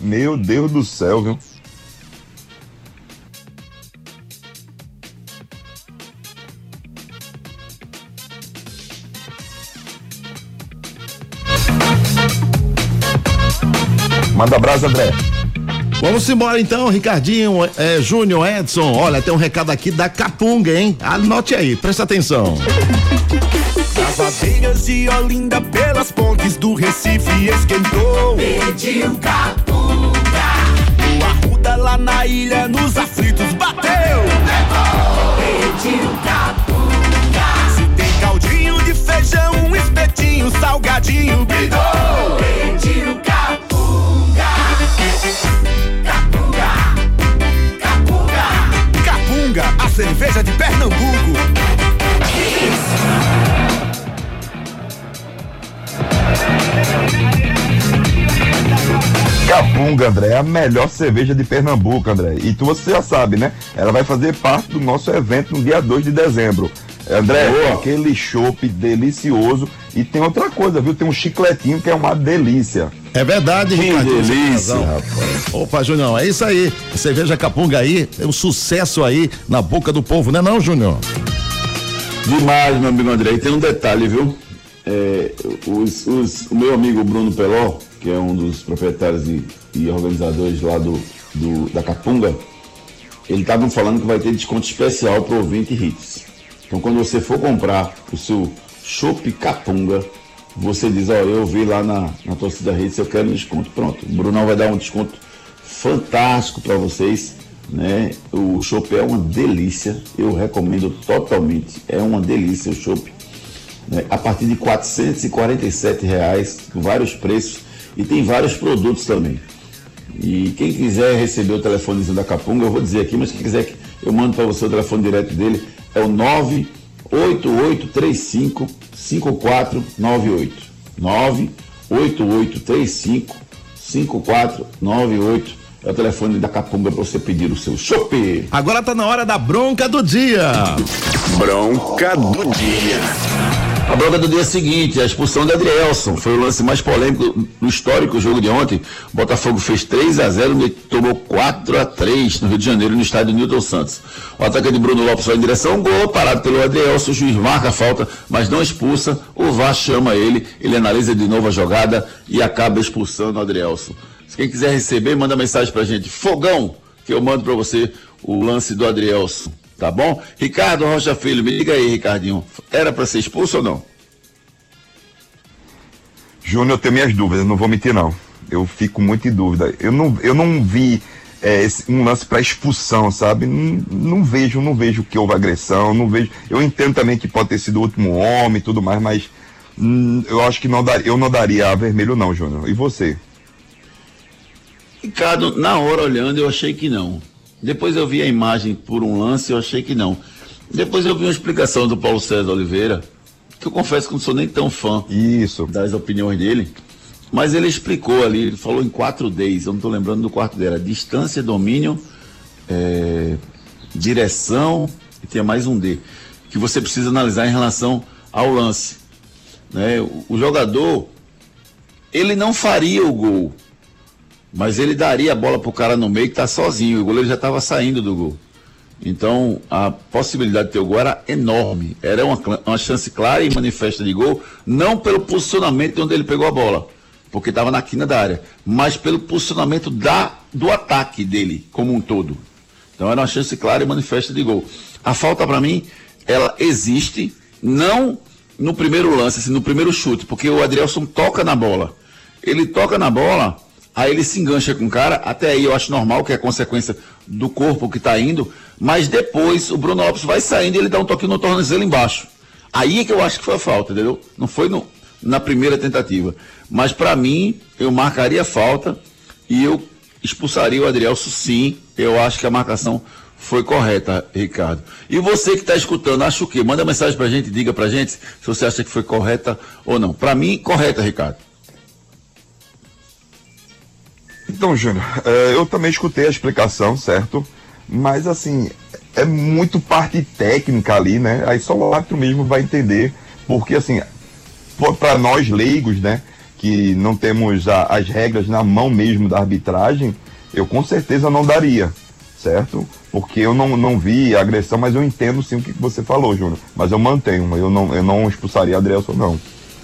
meu Deus do céu, viu? Manda abraço, André. Vamos embora então, Ricardinho, é, Júnior, Edson. Olha, tem um recado aqui da Capunga, hein? Anote aí, presta atenção. As abelhas de Olinda pelas pontes do Recife esquentou. Pediu capunga. O arruda lá na ilha nos aflitos bateu. Pediu capunga. Se tem caldinho de feijão, um espetinho, salgadinho, bidou. Pediu cerveja de Pernambuco. Capunga, André, é a melhor cerveja de Pernambuco, André. E tu, você já sabe, né? Ela vai fazer parte do nosso evento no dia 2 de dezembro. André, Boa. aquele chopp delicioso. E tem outra coisa, viu? Tem um chicletinho que é uma delícia. É verdade, Que Ricardinho. delícia, razão. Opa, Júnior, é isso aí. Cerveja Capunga aí, é um sucesso aí na boca do povo, né não, Júnior? Demais, meu amigo André. E tem um detalhe, viu? É, os- os- o meu amigo Bruno Peló, que é um dos proprietários e, e organizadores lá do, do- da Capunga, ele estava falando que vai ter desconto especial para o ouvinte Hits. Então, quando você for comprar o seu Chopp Capunga, você diz: Ó, eu vi lá na, na torcida Hits, eu quero um desconto. Pronto, o Brunão vai dar um desconto fantástico para vocês. Né? O chopp é uma delícia, eu recomendo totalmente. É uma delícia o chopp. Né? A partir de 447 reais, vários preços e tem vários produtos também. E quem quiser receber o telefonezinho da Capunga, eu vou dizer aqui, mas quem quiser eu mando para você o telefone direto dele, é o 98835 5498. 98835 5498 é o telefone da Capunga para você pedir o seu chopp. Agora tá na hora da bronca do dia. Bronca do dia. A bronca do dia seguinte, a expulsão de Adrielson. Foi o lance mais polêmico no histórico jogo de ontem. O Botafogo fez 3 a 0 e tomou 4 a 3 no Rio de Janeiro, no estádio Newton Santos. O atacante Bruno Lopes vai em direção ao gol, parado pelo Adrielson. O juiz marca a falta, mas não expulsa. O VAR chama ele, ele analisa de novo a jogada e acaba expulsando o Adrielson. Se quem quiser receber, manda mensagem pra gente. Fogão, que eu mando pra você o lance do Adrielson. Tá bom? Ricardo Rocha Filho, me diga aí, Ricardinho. Era para ser expulso ou não? Júnior, eu tenho minhas dúvidas, não vou mentir não. Eu fico muito em dúvida. Eu não, eu não vi é, esse, um lance para expulsão, sabe? Não, não, vejo, não vejo que houve agressão, não vejo. Eu entendo também que pode ter sido o último homem e tudo mais, mas hum, eu acho que não daria, eu não daria a vermelho não, Júnior. E você? Ricardo, na hora olhando, eu achei que não. Depois eu vi a imagem por um lance, eu achei que não. Depois eu vi uma explicação do Paulo César Oliveira, que eu confesso que não sou nem tão fã Isso. das opiniões dele, mas ele explicou ali, ele falou em quatro Ds, eu não estou lembrando do quarto dela, distância, domínio, é, direção e tinha mais um D, que você precisa analisar em relação ao lance. Né? O, o jogador, ele não faria o gol, mas ele daria a bola pro cara no meio que tá sozinho, o goleiro já estava saindo do gol. Então, a possibilidade de ter o gol era enorme. Era uma, uma chance clara e manifesta de gol, não pelo posicionamento de onde ele pegou a bola, porque estava na quina da área, mas pelo posicionamento da, do ataque dele como um todo. Então, era uma chance clara e manifesta de gol. A falta, para mim, ela existe, não no primeiro lance, assim, no primeiro chute, porque o Adrielson toca na bola. Ele toca na bola Aí ele se engancha com o cara, até aí eu acho normal, que é consequência do corpo que está indo, mas depois o Bruno Lopes vai saindo e ele dá um toque no tornozelo embaixo. Aí é que eu acho que foi a falta, entendeu? Não foi no, na primeira tentativa. Mas para mim, eu marcaria falta e eu expulsaria o Adrielso sim. Eu acho que a marcação foi correta, Ricardo. E você que está escutando, acha o quê? Manda mensagem para a gente, diga para a gente se você acha que foi correta ou não. Para mim, correta, Ricardo. Então, Júnior, é, eu também escutei a explicação, certo? Mas, assim, é muito parte técnica ali, né? Aí só o árbitro mesmo vai entender, porque, assim, para nós leigos, né, que não temos a, as regras na mão mesmo da arbitragem, eu com certeza não daria, certo? Porque eu não, não vi a agressão, mas eu entendo sim o que você falou, Júnior. Mas eu mantenho, eu não, eu não expulsaria Adrielson, não.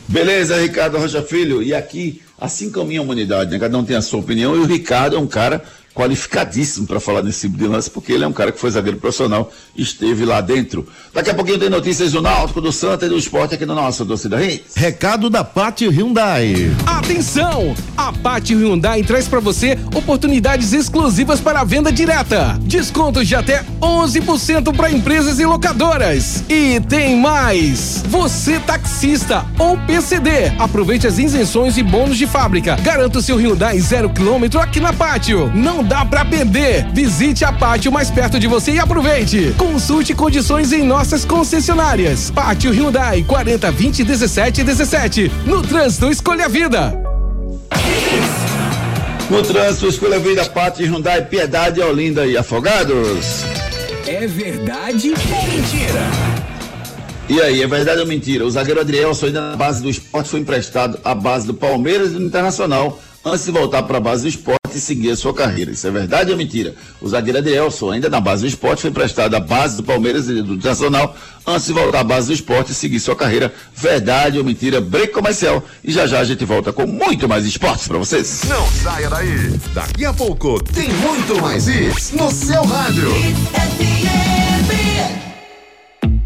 Beleza, Ricardo Rocha Filho. E aqui, assim como a minha humanidade, né? cada um tem a sua opinião, e o Ricardo é um cara qualificadíssimo para falar nesse tipo de lance, porque ele é um cara que foi zagueiro profissional e esteve lá dentro. Daqui a pouquinho tem notícias do Náutico, do Santa e do esporte aqui no nosso Torcida Hits. Recado da Pátio Hyundai. Atenção! A Pátio Hyundai traz para você oportunidades exclusivas para a venda direta. Descontos de até 11% para empresas e locadoras. E tem mais! Você taxista ou PCD, aproveite as isenções e bônus de fábrica. Garanta o seu Hyundai zero quilômetro aqui na Pátio. Não dá pra perder. Visite a Pátio mais perto de você e aproveite. Consulte condições em nossas concessionárias. Pátio Hyundai 40 20 17 17. No trânsito, escolha a vida. No trânsito, escolha a vida, Pátio Hyundai, Piedade, Olinda e Afogados. É verdade ou mentira? E aí, é verdade ou mentira? O zagueiro Adrielson, ainda na base do esporte, foi emprestado à base do Palmeiras e do Internacional antes de voltar para a base do esporte e seguir a sua carreira. Isso é verdade ou mentira? O zagueiro Adrielson, ainda na base do esporte, foi emprestado à base do Palmeiras e do Internacional antes de voltar à base do esporte e seguir sua carreira. Verdade ou mentira? Break comercial. E já já a gente volta com muito mais esportes para vocês. Não saia daí. Daqui a pouco tem muito mais isso no seu rádio.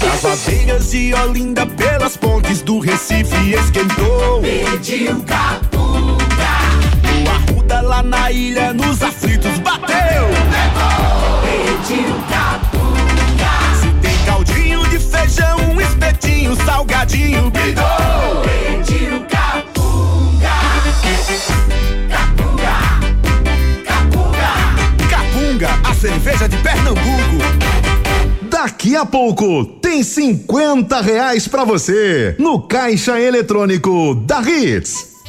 Das aveiras de Olinda pelas pontes do Recife esquentou. Pediu capunga. O Arruda lá na ilha nos aflitos bateu. Pediu capunga. Pouco tem 50 reais pra você no caixa eletrônico da Hits.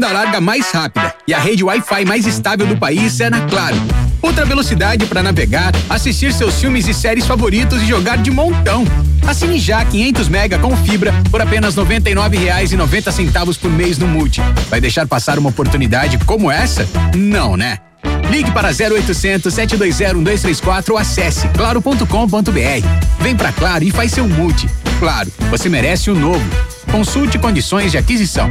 banda larga mais rápida e a rede Wi-Fi mais estável do país é na Claro. Outra velocidade para navegar, assistir seus filmes e séries favoritos e jogar de montão. Assine já 500 mega com fibra por apenas R$ 99,90 por mês no Multi. Vai deixar passar uma oportunidade como essa? Não, né? Ligue para 0800 720 1234 ou acesse claro.com.br. Vem pra Claro e faz seu multi. Claro, você merece o um novo. Consulte condições de aquisição.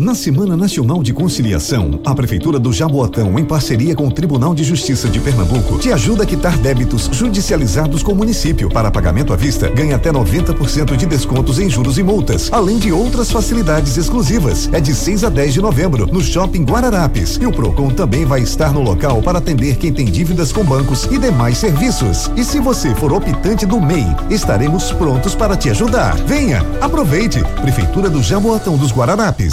Na Semana Nacional de Conciliação, a Prefeitura do Jaboatão, em parceria com o Tribunal de Justiça de Pernambuco, te ajuda a quitar débitos judicializados com o município. Para pagamento à vista, ganha até 90% de descontos em juros e multas, além de outras facilidades exclusivas. É de 6 a 10 de novembro, no Shopping Guararapes. E o Procon também vai estar no local para atender quem tem dívidas com bancos e demais serviços. E se você for optante do MEI, estaremos prontos para te ajudar. Venha, aproveite. Prefeitura do Jaboatão dos Guararapes.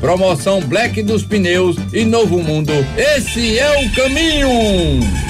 Promoção Black dos Pneus e Novo Mundo. Esse é o caminho.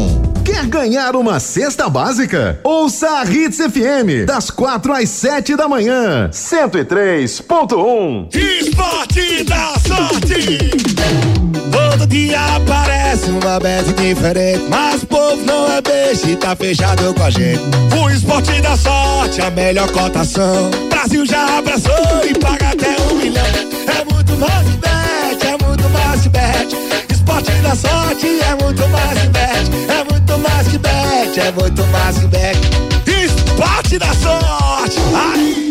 Quer ganhar uma cesta básica? Ouça a Hits FM, das quatro às sete da manhã. 103.1 Esporte da sorte! Todo dia aparece uma bet diferente, mas o povo não é beijo e tá fechado com a gente. O esporte da sorte, a melhor cotação. Brasil já abraçou e paga até um milhão. É muito mais bet, é muito mais bet. Da sorte é muito mais que bet, é muito mais que bet, é muito mais que bet. Esporte da sorte! Ai!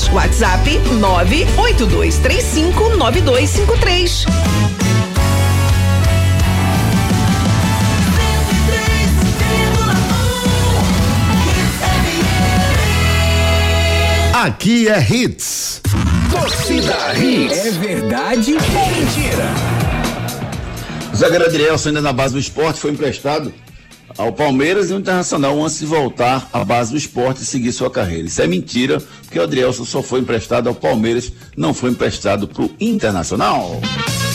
WhatsApp 982359253. Aqui é Hits. Torcida Hits. É verdade ou mentira? O zagueiro Adrielson, ainda na base do esporte, foi emprestado ao Palmeiras e ao Internacional antes de voltar à base do esporte e seguir sua carreira. Isso é mentira, porque o Adrielson só foi emprestado ao Palmeiras, não foi emprestado para o Internacional.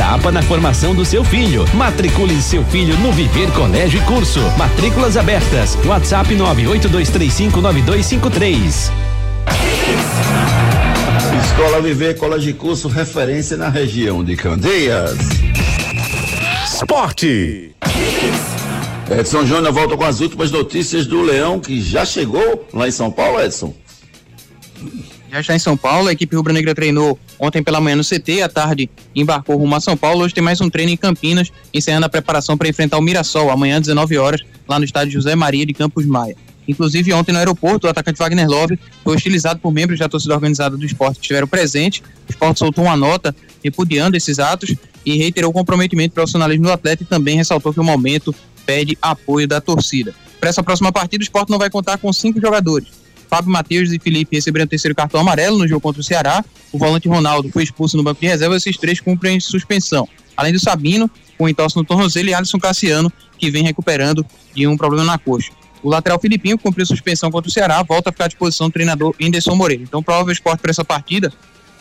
na formação do seu filho. Matricule seu filho no Viver Colégio e Curso. Matrículas abertas. WhatsApp 982359253. Escola Viver Colégio e Curso, referência na região de Candeias. Esporte. Edson Júnior volta com as últimas notícias do Leão, que já chegou lá em São Paulo, Edson. Já está em São Paulo, a equipe rubro-negra treinou ontem pela manhã no CT, à tarde embarcou rumo a São Paulo. Hoje tem mais um treino em Campinas, encerrando a preparação para enfrentar o Mirassol, amanhã, 19 horas, lá no estádio José Maria de Campos Maia. Inclusive, ontem no aeroporto, o atacante Wagner Love foi hostilizado por membros da torcida organizada do esporte que estiveram presentes. O esporte soltou uma nota repudiando esses atos e reiterou o comprometimento profissionalismo do atleta e também ressaltou que o momento pede apoio da torcida. Para essa próxima partida, o esporte não vai contar com cinco jogadores. Fábio Matheus e Felipe receberam o terceiro cartão amarelo no jogo contra o Ceará. O volante Ronaldo foi expulso no banco de reserva. Esses três cumprem suspensão. Além do Sabino, com entorse no tornozelo, e Alisson Cassiano, que vem recuperando de um problema na coxa. O lateral Filipinho, cumpriu suspensão contra o Ceará, volta a ficar à disposição do treinador Anderson Moreira. Então, provável esporte para essa partida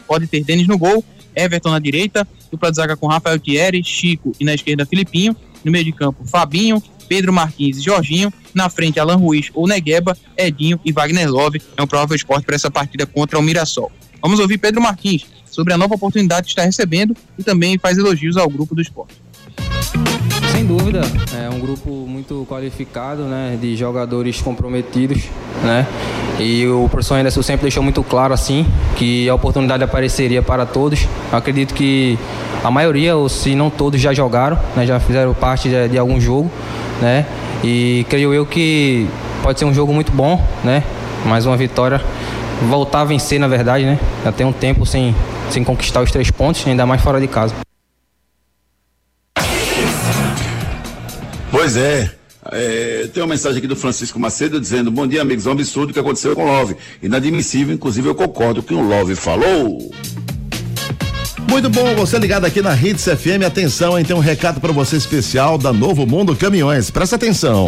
pode ter Denis no gol, Everton na direita, dupla de zaga com Rafael Thierry, Chico e na esquerda Filipinho. No meio de campo, Fabinho, Pedro Martins e Jorginho. Na frente, Alan Ruiz ou Negueba, Edinho e Wagner Love. É um provável esporte para essa partida contra o Mirassol. Vamos ouvir Pedro Martins sobre a nova oportunidade que está recebendo e também faz elogios ao grupo do esporte. Sem dúvida, é um grupo muito qualificado, né, de jogadores comprometidos, né, e o professor Anderson sempre deixou muito claro assim que a oportunidade apareceria para todos. Eu acredito que a maioria, ou se não todos, já jogaram, né, já fizeram parte de, de algum jogo, né, e creio eu que pode ser um jogo muito bom, né, mais uma vitória, voltar a vencer na verdade, né, já tem um tempo sem sem conquistar os três pontos, ainda mais fora de casa. Pois é. É, tem uma mensagem aqui do Francisco Macedo dizendo: Bom dia, amigos. É um absurdo o que aconteceu com o Love. Inadmissível, inclusive eu concordo com o que o Love falou. Muito bom, você ligado aqui na Hits FM. Atenção, hein? Tem um recado para você especial da Novo Mundo Caminhões. Presta atenção.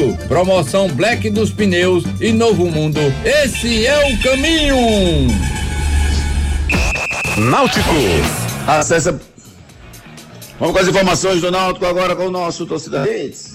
Promoção Black dos Pneus e Novo Mundo. Esse é o caminho. Náutico. Acesse. Vamos com as informações do Náutico agora com o nosso torcida Redes.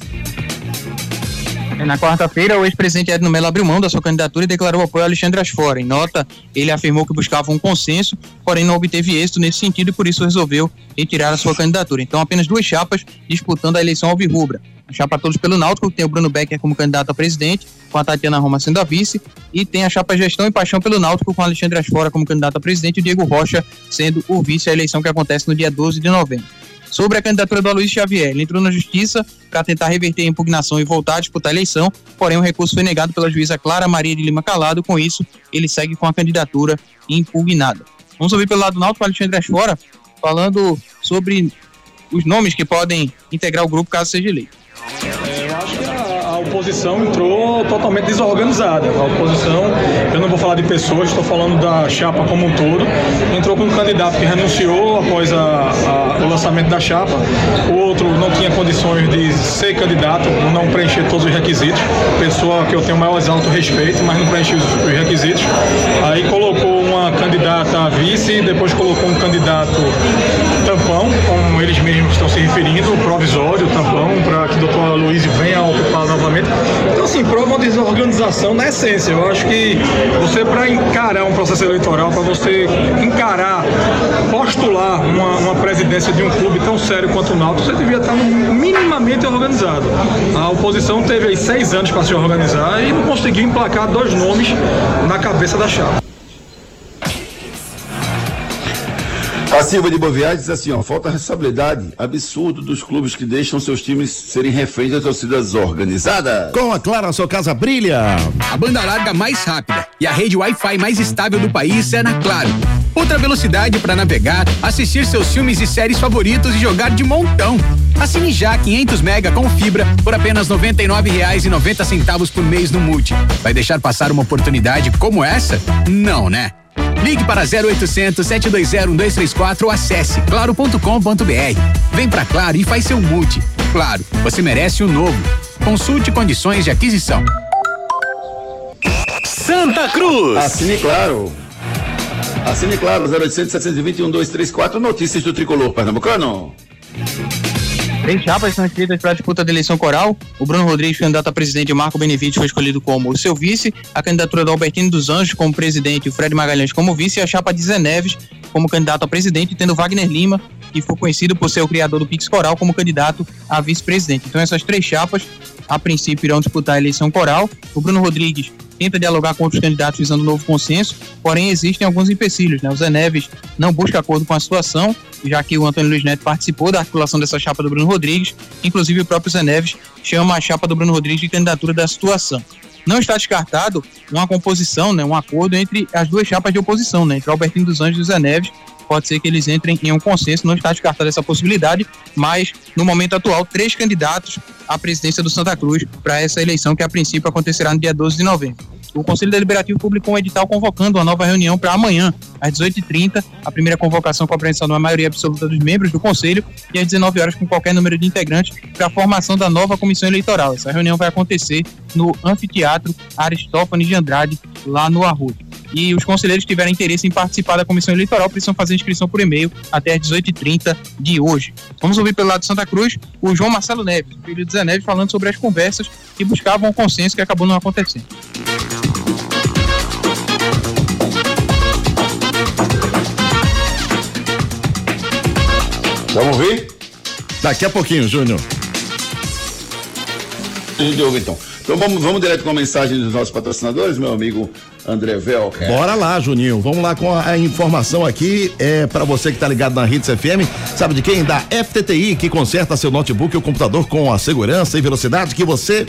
Na quarta-feira, o ex-presidente Edno Mello abriu mão da sua candidatura e declarou apoio a Alexandre Asfora. Em nota, ele afirmou que buscava um consenso, porém não obteve êxito nesse sentido e por isso resolveu retirar a sua candidatura. Então, apenas duas chapas disputando a eleição alvirrubra. A chapa Todos pelo Náutico, que tem o Bruno Becker como candidato a presidente, com a Tatiana Roma sendo a vice, e tem a chapa Gestão e Paixão pelo Náutico, com Alexandre Asfora como candidato a presidente e o Diego Rocha sendo o vice à eleição que acontece no dia 12 de novembro. Sobre a candidatura do Aloysio Xavier, ele entrou na justiça para tentar reverter a impugnação e voltar a disputar a eleição, porém o recurso foi negado pela juíza Clara Maria de Lima Calado, com isso ele segue com a candidatura impugnada. Vamos ouvir pelo lado do Náutico, Alexandre Asfora, falando sobre os nomes que podem integrar o grupo caso seja eleito. Oposição entrou totalmente desorganizada. A oposição, eu não vou falar de pessoas, estou falando da chapa como um todo, entrou com um candidato que renunciou após a, a, o lançamento da chapa, o outro não tinha condições de ser candidato, não preencher todos os requisitos, pessoa que eu tenho maior alto respeito, mas não preencheu os, os requisitos. Aí colocou uma candidata a vice, depois colocou um candidato tampão, como eles mesmos estão se referindo, provisório, tampão, para que o doutor Luiz venha a ocupar novamente. Então, assim, prova uma desorganização na essência. Eu acho que você, para encarar um processo eleitoral, para você encarar, postular uma, uma presidência de um clube tão sério quanto o Náutico, você devia estar minimamente organizado. A oposição teve aí seis anos para se organizar e não conseguiu emplacar dois nomes na cabeça da chapa. A Silva de Boviar diz assim, ó, falta responsabilidade absurdo dos clubes que deixam seus times serem reféns das torcidas organizadas. Com a Clara, sua casa brilha. A banda larga mais rápida e a rede Wi-Fi mais estável do país é na Claro. Outra velocidade para navegar, assistir seus filmes e séries favoritos e jogar de montão. Assine já 500 mega com fibra por apenas R$ 99,90 por mês no Multi. Vai deixar passar uma oportunidade como essa? Não, né? Ligue para 0800 720 1234 ou acesse claro.com.br. Vem pra Claro e faz seu multi. Claro, você merece o um novo. Consulte condições de aquisição. Santa Cruz. Assine Claro. Assine Claro 0800 721 1234 notícias do tricolor pernambucano. Três chapas são inscritas para a disputa da eleição coral. O Bruno Rodrigues, candidato a presidente, Marco Benevides foi escolhido como seu vice. A candidatura do Albertino dos Anjos como presidente o Fred Magalhães como vice. E a chapa de Zé Neves como candidato a presidente, tendo Wagner Lima, que foi conhecido por ser o criador do Pix Coral, como candidato a vice-presidente. Então essas três chapas, a princípio, irão disputar a eleição coral. O Bruno Rodrigues tenta dialogar com outros candidatos visando um novo consenso, porém existem alguns empecilhos. Né? O Zé Neves não busca acordo com a situação, já que o Antônio Luiz Neto participou da articulação dessa chapa do Bruno Rodrigues, inclusive o próprio Zé Neves chama a chapa do Bruno Rodrigues de candidatura da situação. Não está descartado uma composição, né, um acordo entre as duas chapas de oposição, né, entre Albertino dos Anjos e o Zé Neves, pode ser que eles entrem em um consenso, não está descartada essa possibilidade, mas no momento atual, três candidatos à presidência do Santa Cruz para essa eleição que a princípio acontecerá no dia 12 de novembro. O Conselho Deliberativo publicou um edital convocando uma nova reunião para amanhã, às 18h30, a primeira convocação com a presença da maioria absoluta dos membros do Conselho e às 19 horas com qualquer número de integrantes para a formação da nova comissão eleitoral. Essa reunião vai acontecer no Anfiteatro Aristófanes de Andrade, lá no Arruda e os conselheiros que tiverem interesse em participar da comissão eleitoral precisam fazer inscrição por e-mail até às 18h30 de hoje. Vamos ouvir pelo lado de Santa Cruz o João Marcelo Neves, filho de Zé Neves, falando sobre as conversas que buscavam um consenso que acabou não acontecendo. Vamos ver? Daqui a pouquinho, Júnior. Ouve então. Então vamos, vamos direto com a mensagem dos nossos patrocinadores, meu amigo André Velker. Bora lá, Juninho. Vamos lá com a, informação aqui. É para você que tá ligado na Hits FM. Sabe de quem? Da FTTI, que conserta seu notebook ou computador com a segurança e velocidade que você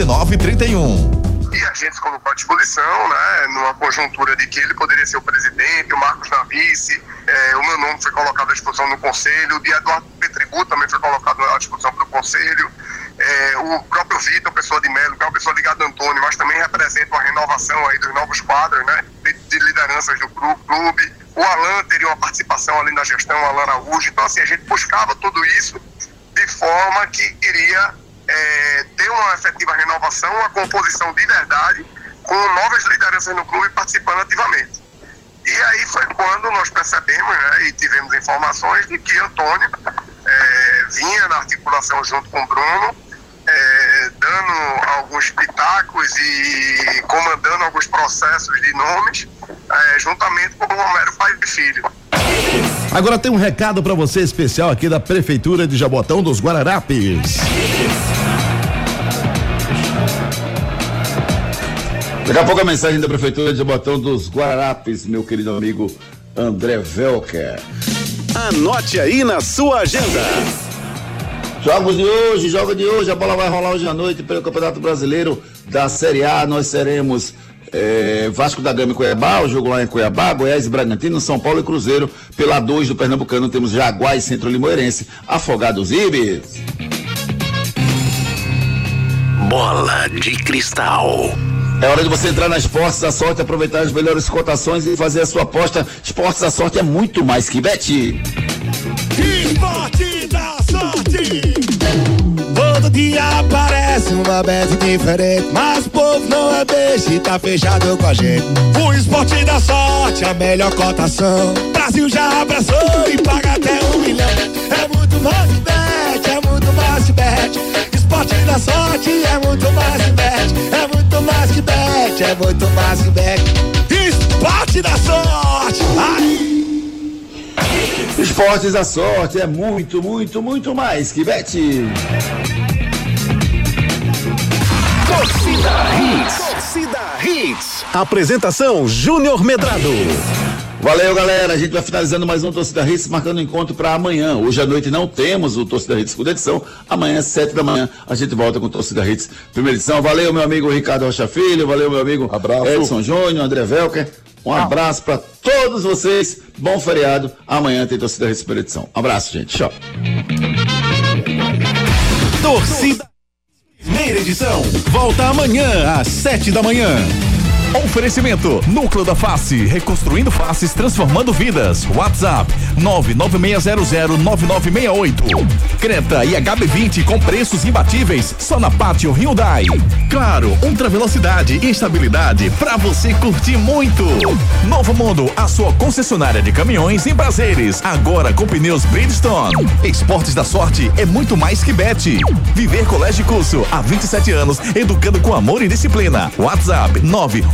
1931. E a gente colocou à disposição, né, numa conjuntura de que ele poderia ser o presidente, o Marcos na vice, eh, o meu nome foi colocado à disposição no conselho, o de Eduardo Petribu também foi colocado à disposição para o conselho, eh, o próprio Vitor, pessoa de Melo, que é uma pessoa ligada a Antônio, mas também representa uma renovação aí dos novos quadros, né, de, de lideranças do clube. O Alan teria uma participação ali na gestão, o Alan Araújo. Então, assim, a gente buscava tudo isso de forma que iria é, ter uma efetiva renovação, uma composição de verdade, com novas lideranças no clube participando ativamente. E aí foi quando nós percebemos né, e tivemos informações de que Antônio é, vinha na articulação junto com o Bruno, é, dando alguns pitacos e comandando alguns processos de nomes, é, juntamente com o Romero Pai e Filho. Agora tem um recado para você especial aqui da Prefeitura de Jabotão dos Guararapes. Daqui a pouco a mensagem da Prefeitura de Jabotão dos Guararapes, meu querido amigo André Velker. Anote aí na sua agenda. Jogos de hoje, jogo de hoje, a bola vai rolar hoje à noite pelo Campeonato Brasileiro da Série A. Nós seremos é, Vasco da Gama e Cuiabá, o jogo lá em Cuiabá, Goiás e Bragantino, São Paulo e Cruzeiro. Pela 2 do Pernambucano temos Jaguar e Centro Limoeirense, Afogados Ibis. Bola de cristal. É hora de você entrar na Esportes da Sorte, aproveitar as melhores cotações e fazer a sua aposta. Esportes da Sorte é muito mais que bet. Esporte da sorte. Todo dia aparece uma bet diferente. Mas o povo não é beijo e tá fechado com a gente. O esporte da sorte, a melhor cotação. Brasil já abraçou e paga até um milhão. É muito mais que bet, é muito mais que bet. Esporte da sorte é muito mais que bet. É muito mais que bet, é muito mais que bet. Esporte da sorte. Ai. Esportes da Sorte é muito, muito, muito mais que bet. Torcida Hits. Torcida Hits. Apresentação Júnior Medrado. Valeu, galera. A gente vai finalizando mais um Torcida Hits, marcando um encontro para amanhã. Hoje à noite não temos o Torcida Hits segunda edição. Amanhã, às sete da manhã, a gente volta com o Torcida Hits primeira edição. Valeu, meu amigo Ricardo Rocha Filho. Valeu, meu amigo Abraço. Edson Júnior, André Velker. Um abraço para todos vocês. Bom feriado. Amanhã tem Torcida Hits primeira edição. Abraço, gente. Tchau. Torcida. Primeira edição. Volta amanhã às sete da manhã. Oferecimento Núcleo da Face, reconstruindo faces, transformando vidas. WhatsApp 996009968. Creta e HB20 com preços imbatíveis só na Pátio Hyundai. Claro, ultra velocidade e estabilidade para você curtir muito. Novo Mundo, a sua concessionária de caminhões em prazeres, agora com pneus Bridgestone. Esportes da Sorte é muito mais que bet. Viver Colégio e Curso há 27 anos, educando com amor e disciplina. WhatsApp